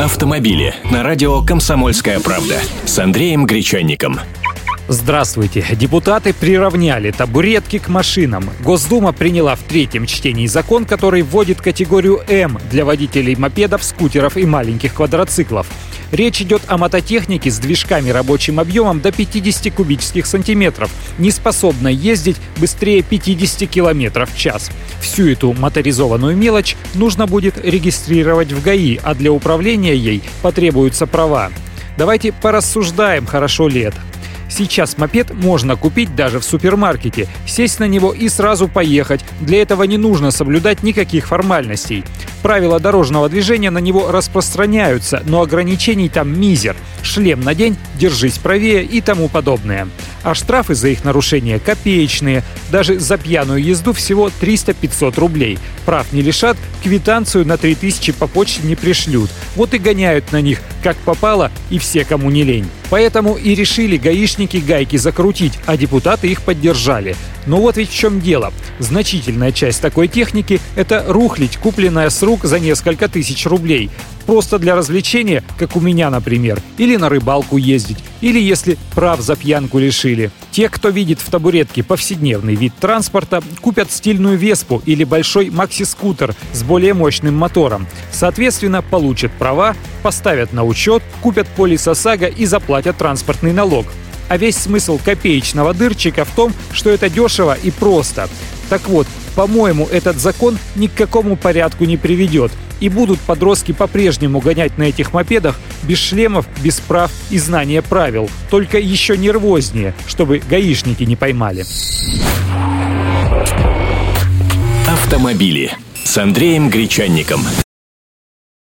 Автомобили на радио «Комсомольская правда» с Андреем Гречанником. Здравствуйте. Депутаты приравняли табуретки к машинам. Госдума приняла в третьем чтении закон, который вводит категорию М для водителей мопедов, скутеров и маленьких квадроциклов. Речь идет о мототехнике с движками рабочим объемом до 50 кубических сантиметров, не способной ездить быстрее 50 километров в час. Всю эту моторизованную мелочь нужно будет регистрировать в ГАИ, а для управления ей потребуются права. Давайте порассуждаем, хорошо ли это. Сейчас мопед можно купить даже в супермаркете, сесть на него и сразу поехать. Для этого не нужно соблюдать никаких формальностей. Правила дорожного движения на него распространяются, но ограничений там мизер. Шлем на день, держись правее и тому подобное. А штрафы за их нарушение копеечные. Даже за пьяную езду всего 300-500 рублей. Прав не лишат, квитанцию на 3000 по почте не пришлют. Вот и гоняют на них, как попало, и все, кому не лень. Поэтому и решили гаишники гайки закрутить, а депутаты их поддержали. Но вот ведь в чем дело. Значительная часть такой техники – это рухлить, купленная с рук за несколько тысяч рублей. Просто для развлечения, как у меня, например. Или на рыбалку ездить. Или если прав за пьянку лишили. Те, кто видит в табуретке повседневный вид транспорта, купят стильную Веспу или большой макси-скутер с более мощным мотором. Соответственно, получат права, поставят на учет, купят полис ОСАГО и заплатят транспортный налог. А весь смысл копеечного дырчика в том, что это дешево и просто. Так вот, по-моему, этот закон ни к какому порядку не приведет. И будут подростки по-прежнему гонять на этих мопедах без шлемов, без прав и знания правил. Только еще нервознее, чтобы гаишники не поймали. Автомобили с Андреем Гречанником.